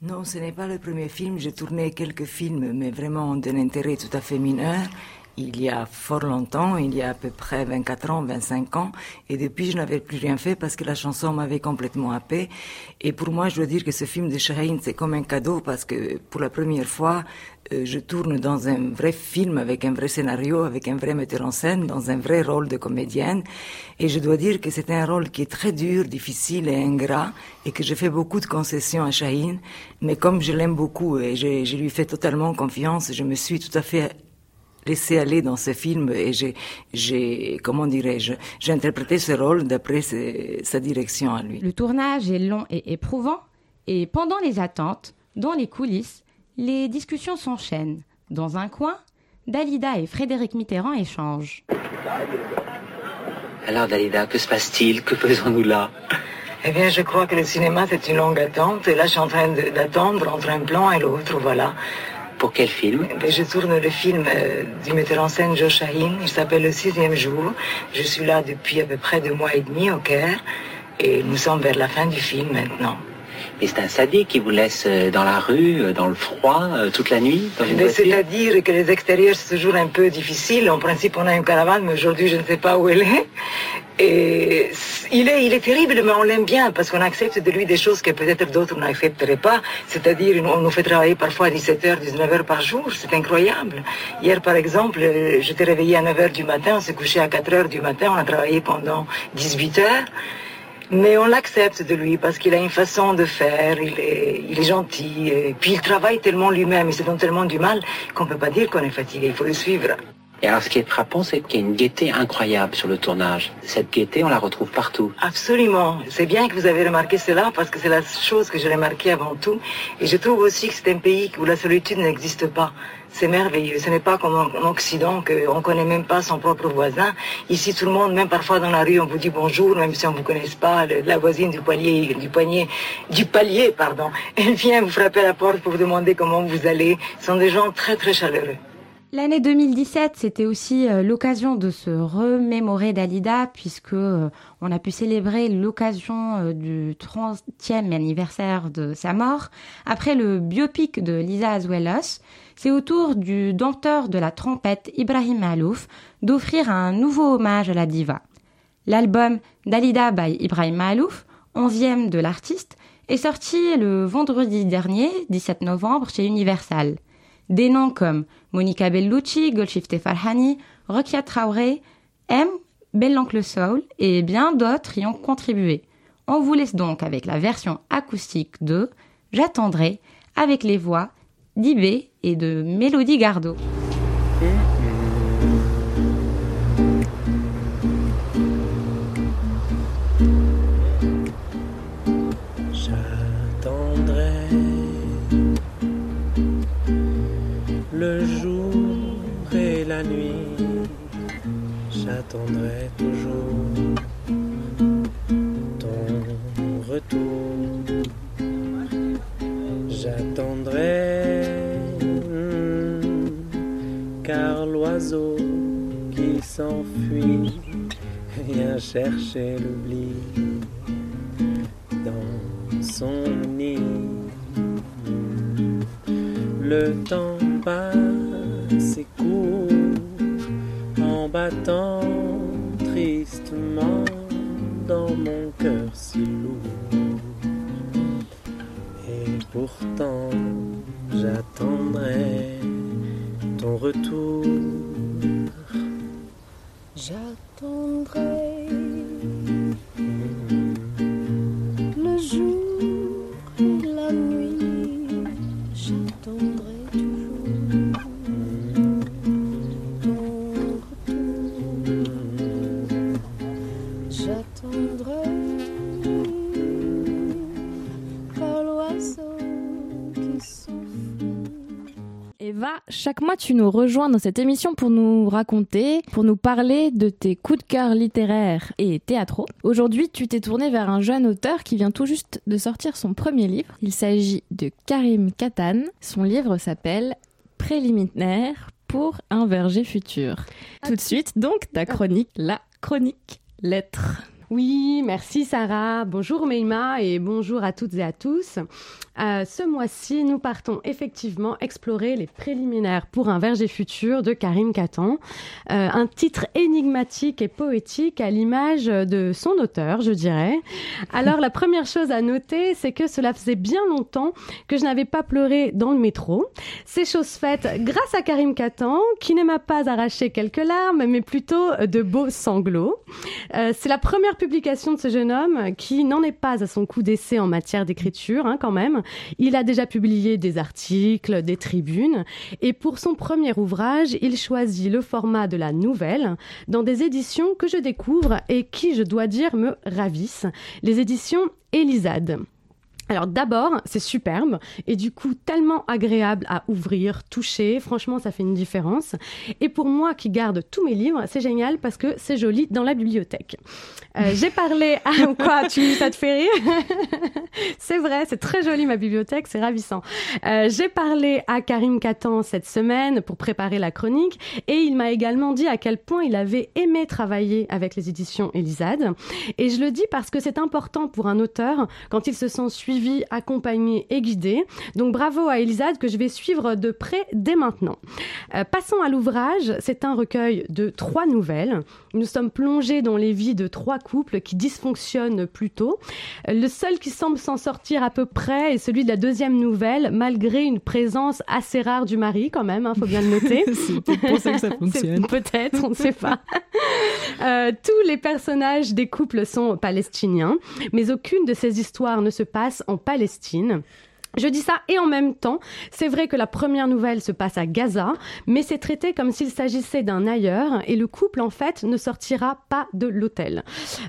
Non, ce n'est pas le premier film. J'ai tourné quelques films, mais vraiment d'un intérêt tout à fait mineur. Il y a fort longtemps, il y a à peu près 24 ans, 25 ans, et depuis je n'avais plus rien fait parce que la chanson m'avait complètement happé. Et pour moi, je dois dire que ce film de Shaheen, c'est comme un cadeau parce que pour la première fois, euh, je tourne dans un vrai film avec un vrai scénario, avec un vrai metteur en scène, dans un vrai rôle de comédienne. Et je dois dire que c'est un rôle qui est très dur, difficile et ingrat, et que je fais beaucoup de concessions à Shaheen. Mais comme je l'aime beaucoup et je lui fais totalement confiance, je me suis tout à fait laissé aller dans ce film et j'ai, j'ai comment dirais-je, j'ai interprété ce rôle d'après ce- sa direction à lui. Le tournage est long et éprouvant, et pendant les attentes, dans les coulisses, les discussions s'enchaînent. Dans un coin, Dalida et Frédéric Mitterrand échangent. Alors Dalida, que se passe-t-il? Que faisons-nous là? Eh bien, je crois que le cinéma, c'est une longue attente. Et là, je suis en train de- d'attendre entre un plan et l'autre, voilà. Pour quel film? Eh bien, Je tourne le film euh, du metteur en scène Joe Shahin. Il s'appelle Le sixième jour. Je suis là depuis à peu près deux mois et demi au Caire. Et nous sommes vers la fin du film maintenant. Et c'est un sadique qui vous laisse euh, dans la rue, euh, dans le froid, euh, toute la nuit, C'est-à-dire que les extérieurs, c'est toujours un peu difficile. En principe, on a une caravane, mais aujourd'hui, je ne sais pas où elle est. Et il est, il est terrible, mais on l'aime bien parce qu'on accepte de lui des choses que peut-être d'autres n'accepteraient pas. C'est-à-dire, on nous fait travailler parfois à 17h, 19h par jour. C'est incroyable. Hier, par exemple, j'étais réveillée à 9h du matin, on s'est couché à 4h du matin, on a travaillé pendant 18 heures. Mais on l'accepte de lui parce qu'il a une façon de faire, il est, il est gentil, et puis il travaille tellement lui-même, il se donne tellement du mal qu'on ne peut pas dire qu'on est fatigué, il faut le suivre. Et alors, ce qui est frappant, c'est qu'il y a une gaieté incroyable sur le tournage. Cette gaieté, on la retrouve partout. Absolument. C'est bien que vous avez remarqué cela parce que c'est la chose que j'ai remarqué avant tout. Et je trouve aussi que c'est un pays où la solitude n'existe pas. C'est merveilleux. Ce n'est pas comme en en Occident qu'on ne connaît même pas son propre voisin. Ici, tout le monde, même parfois dans la rue, on vous dit bonjour, même si on ne vous connaisse pas. La voisine du palier, du poignet, du palier, pardon, elle vient vous frapper à la porte pour vous demander comment vous allez. Ce sont des gens très, très chaleureux. L'année 2017, c'était aussi euh, l'occasion de se remémorer Dalida puisque euh, on a pu célébrer l'occasion euh, du 30e anniversaire de sa mort. Après le biopic de Lisa Azuelos, c'est au tour du dompteur de la trompette Ibrahim Malouf d'offrir un nouveau hommage à la diva. L'album Dalida by Ibrahim Malouf, 11e de l'artiste, est sorti le vendredi dernier, 17 novembre, chez Universal. Des noms comme Monica Bellucci, Golshifteh Farhani, Rokia Traoré, M, Belloncle Soul et bien d'autres y ont contribué. On vous laisse donc avec la version acoustique de J'attendrai avec les voix d'Ibé et de Mélodie Gardot. J'attendrai le jour et la nuit. J'attendrai toujours ton retour. J'attendrai qui s'enfuit vient chercher l'oubli dans son nid. Le temps passe et court en battant tristement dans mon cœur si lourd. Et pourtant, j'attendrai ton retour. J'attendrai Chaque mois tu nous rejoins dans cette émission pour nous raconter, pour nous parler de tes coups de cœur littéraires et théâtraux. Aujourd'hui, tu t'es tourné vers un jeune auteur qui vient tout juste de sortir son premier livre. Il s'agit de Karim Katan. Son livre s'appelle Préliminaire pour un verger futur. Tout de suite, donc, ta chronique, la chronique lettres. Oui, merci Sarah. Bonjour Meima et bonjour à toutes et à tous. Euh, ce mois-ci, nous partons effectivement explorer les préliminaires pour un verger futur de Karim Katan. Euh, un titre énigmatique et poétique à l'image de son auteur, je dirais. Alors la première chose à noter, c'est que cela faisait bien longtemps que je n'avais pas pleuré dans le métro. C'est chose faite grâce à Karim Katan, qui ne m'a pas arraché quelques larmes, mais plutôt de beaux sanglots. Euh, c'est la première publication de ce jeune homme qui n'en est pas à son coup d'essai en matière d'écriture, hein, quand même. Il a déjà publié des articles, des tribunes, et pour son premier ouvrage, il choisit le format de la nouvelle dans des éditions que je découvre et qui, je dois dire, me ravissent, les éditions Elisade. Alors d'abord, c'est superbe et du coup tellement agréable à ouvrir, toucher. Franchement, ça fait une différence. Et pour moi qui garde tous mes livres, c'est génial parce que c'est joli dans la bibliothèque. Euh, J'ai parlé à quoi? Tu ça te fait rire? C'est vrai, c'est très joli ma bibliothèque, c'est ravissant. Euh, J'ai parlé à Karim Katan cette semaine pour préparer la chronique et il m'a également dit à quel point il avait aimé travailler avec les éditions Elisade. Et je le dis parce que c'est important pour un auteur quand il se sent suivi accompagné et guidé. Donc bravo à Elisade que je vais suivre de près dès maintenant. Euh, passons à l'ouvrage. C'est un recueil de trois nouvelles. Nous sommes plongés dans les vies de trois couples qui dysfonctionnent plutôt. Euh, le seul qui semble s'en sortir à peu près est celui de la deuxième nouvelle, malgré une présence assez rare du mari quand même, hein, faut bien le noter. C'est pour ça que ça fonctionne. Peut-être, on ne sait pas. Euh, tous les personnages des couples sont palestiniens, mais aucune de ces histoires ne se passe en Palestine. Je dis ça et en même temps, c'est vrai que la première nouvelle se passe à Gaza, mais c'est traité comme s'il s'agissait d'un ailleurs et le couple en fait ne sortira pas de l'hôtel.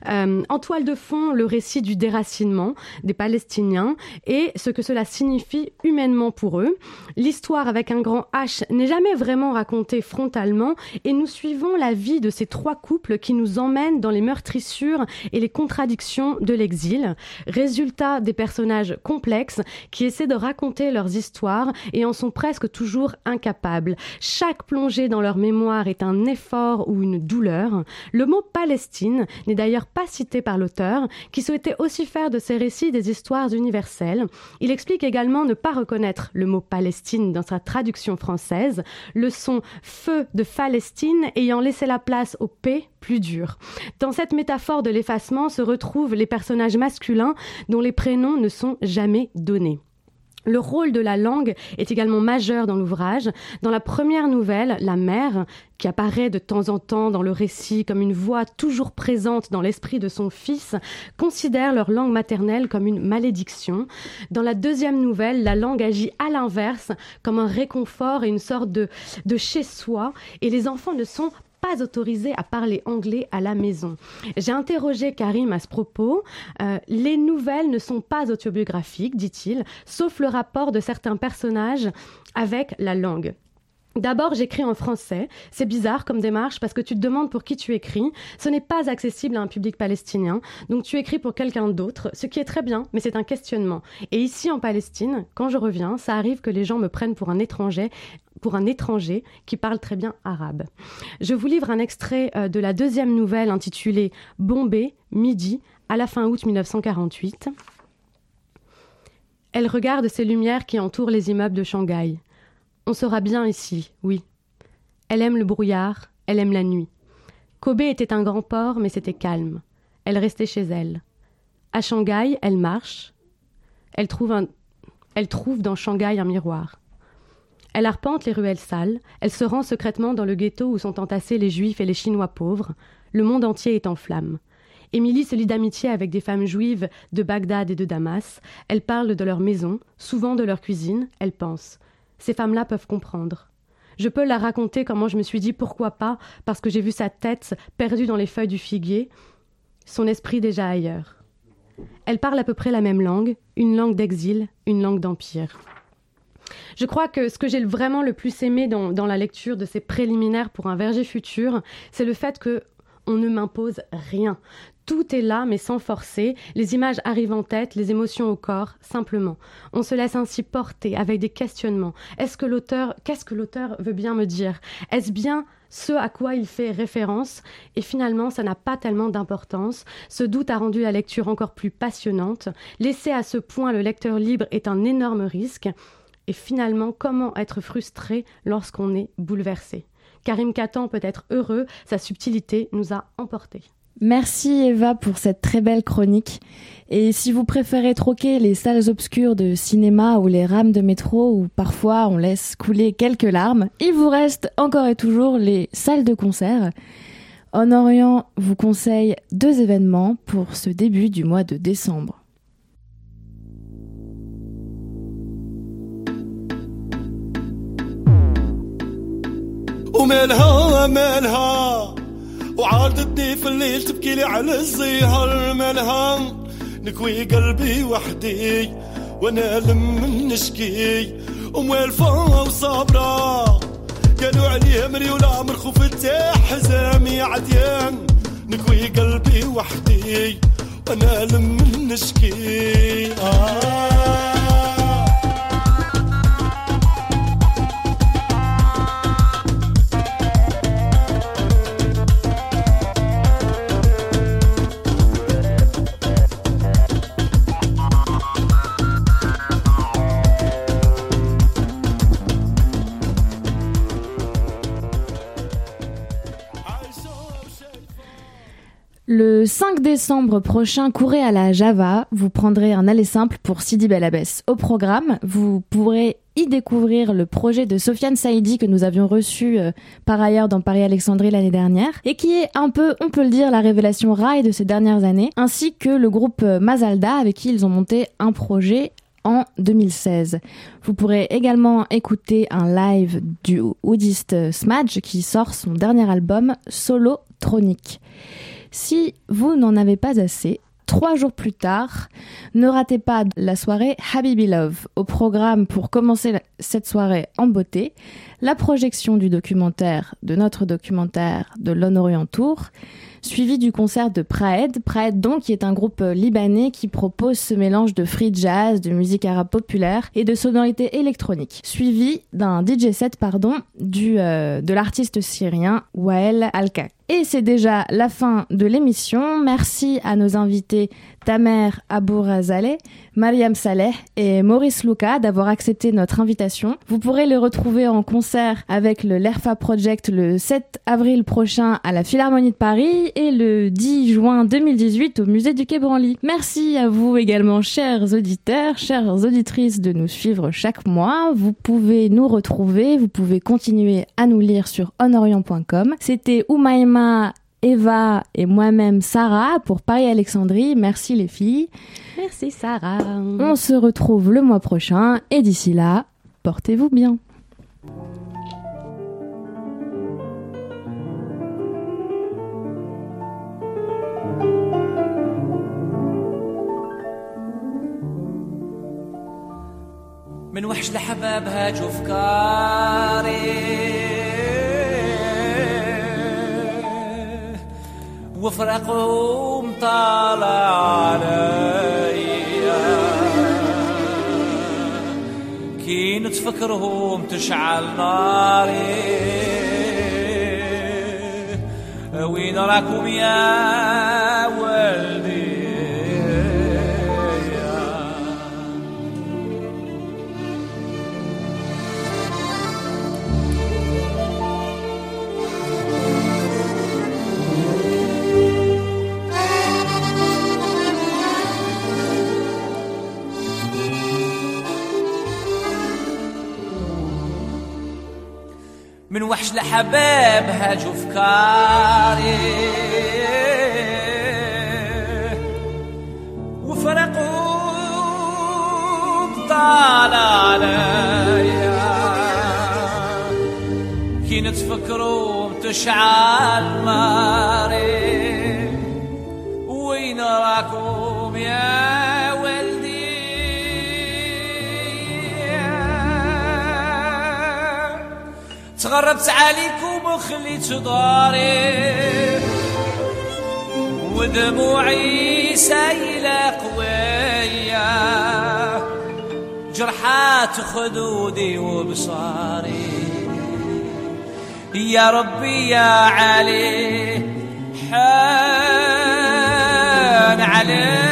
Euh, en toile de fond, le récit du déracinement des Palestiniens et ce que cela signifie humainement pour eux. L'histoire avec un grand H n'est jamais vraiment racontée frontalement et nous suivons la vie de ces trois couples qui nous emmènent dans les meurtrissures et les contradictions de l'exil. Résultat des personnages complexes qui essaient de raconter leurs histoires et en sont presque toujours incapables. Chaque plongée dans leur mémoire est un effort ou une douleur. Le mot Palestine n'est d'ailleurs pas cité par l'auteur, qui souhaitait aussi faire de ses récits des histoires universelles. Il explique également ne pas reconnaître le mot Palestine dans sa traduction française, le son feu de Palestine ayant laissé la place au P plus dur. Dans cette métaphore de l'effacement se retrouvent les personnages masculins dont les prénoms ne sont jamais donnés. Le rôle de la langue est également majeur dans l'ouvrage. Dans la première nouvelle, la mère, qui apparaît de temps en temps dans le récit comme une voix toujours présente dans l'esprit de son fils, considère leur langue maternelle comme une malédiction. Dans la deuxième nouvelle, la langue agit à l'inverse, comme un réconfort et une sorte de, de chez-soi, et les enfants ne sont pas autorisés à parler anglais à la maison. J'ai interrogé Karim à ce propos. Euh, les nouvelles ne sont pas autobiographiques, dit-il, sauf le rapport de certains personnages avec la langue. D'abord, j'écris en français. C'est bizarre comme démarche parce que tu te demandes pour qui tu écris. Ce n'est pas accessible à un public palestinien. Donc tu écris pour quelqu'un d'autre, ce qui est très bien, mais c'est un questionnement. Et ici en Palestine, quand je reviens, ça arrive que les gens me prennent pour un étranger pour un étranger qui parle très bien arabe. Je vous livre un extrait euh, de la deuxième nouvelle intitulée Bombay, midi, à la fin août 1948. Elle regarde ces lumières qui entourent les immeubles de Shanghai. On sera bien ici, oui. Elle aime le brouillard, elle aime la nuit. Kobe était un grand port, mais c'était calme. Elle restait chez elle. À Shanghai, elle marche. Elle trouve, un... elle trouve dans Shanghai un miroir. Elle arpente les ruelles sales, elle se rend secrètement dans le ghetto où sont entassés les juifs et les chinois pauvres. Le monde entier est en flammes. Émilie se lie d'amitié avec des femmes juives de Bagdad et de Damas. Elle parle de leur maison, souvent de leur cuisine, elle pense. Ces femmes-là peuvent comprendre. Je peux la raconter comment je me suis dit pourquoi pas, parce que j'ai vu sa tête perdue dans les feuilles du figuier, son esprit déjà ailleurs. Elle parle à peu près la même langue, une langue d'exil, une langue d'empire. Je crois que ce que j'ai vraiment le plus aimé dans, dans, la lecture de ces préliminaires pour un verger futur, c'est le fait que on ne m'impose rien. Tout est là, mais sans forcer. Les images arrivent en tête, les émotions au corps, simplement. On se laisse ainsi porter avec des questionnements. Est-ce que l'auteur, qu'est-ce que l'auteur veut bien me dire? Est-ce bien ce à quoi il fait référence? Et finalement, ça n'a pas tellement d'importance. Ce doute a rendu la lecture encore plus passionnante. Laisser à ce point le lecteur libre est un énorme risque. Et finalement, comment être frustré lorsqu'on est bouleversé? Karim Katan peut être heureux, sa subtilité nous a emportés. Merci Eva pour cette très belle chronique. Et si vous préférez troquer les salles obscures de cinéma ou les rames de métro où parfois on laisse couler quelques larmes, il vous reste encore et toujours les salles de concert. En Orient vous conseille deux événements pour ce début du mois de décembre. ومالها مالها وعارضتني في الليل تبكي لي على الزهر. مالها نكوي قلبي وحدي وأنا لم نشكي. وموالفة وصابرة قالوا عليه مري ولا مرخو فتاح حزامي عديان نكوي قلبي وحدي وأنا لم نشكي. آه. Le 5 décembre prochain, courez à la Java. Vous prendrez un aller simple pour Sidi Belabès. Au programme, vous pourrez y découvrir le projet de Sofiane Saïdi que nous avions reçu euh, par ailleurs dans Paris-Alexandrie l'année dernière et qui est un peu, on peut le dire, la révélation rail de ces dernières années, ainsi que le groupe euh, Mazalda avec qui ils ont monté un projet en 2016. Vous pourrez également écouter un live du oudiste Smadge qui sort son dernier album Solo Tronic. Si vous n'en avez pas assez, trois jours plus tard, ne ratez pas la soirée Habibi Love. Au programme pour commencer cette soirée en beauté, la projection du documentaire, de notre documentaire de l'Honorient Tour, suivi du concert de Praed. Praed donc qui est un groupe euh, libanais qui propose ce mélange de free jazz, de musique arabe populaire et de sonorités électroniques, suivi d'un DJ set pardon du euh, de l'artiste syrien Wael Alkak. Et c'est déjà la fin de l'émission. Merci à nos invités Tamer Abourazaleh, Mariam Saleh et Maurice Luca d'avoir accepté notre invitation. Vous pourrez les retrouver en concert avec le LERFA Project le 7 avril prochain à la Philharmonie de Paris et le 10 juin 2018 au Musée du Quai Branly. Merci à vous également, chers auditeurs, chères auditrices, de nous suivre chaque mois. Vous pouvez nous retrouver, vous pouvez continuer à nous lire sur onorient.com. C'était Oumaima Eva et moi-même Sarah pour Paris Alexandrie. Merci les filles. Merci Sarah. On se retrouve le mois prochain et d'ici là, portez-vous bien. من وحش لحبابها جو فكاري وفرقهم طالع عليا. كي نتفكرهم تشعل ناري. وين راكم يا وحش لحباب هاجوا فكاري وفرقوا طال عليا. كي نتفكروا تشعل ناري وين راكم تغربت عليكم وخليت داري ودموعي سايلة قوية. جرحات خدودي وبصاري. يا ربي يا علي حان علي.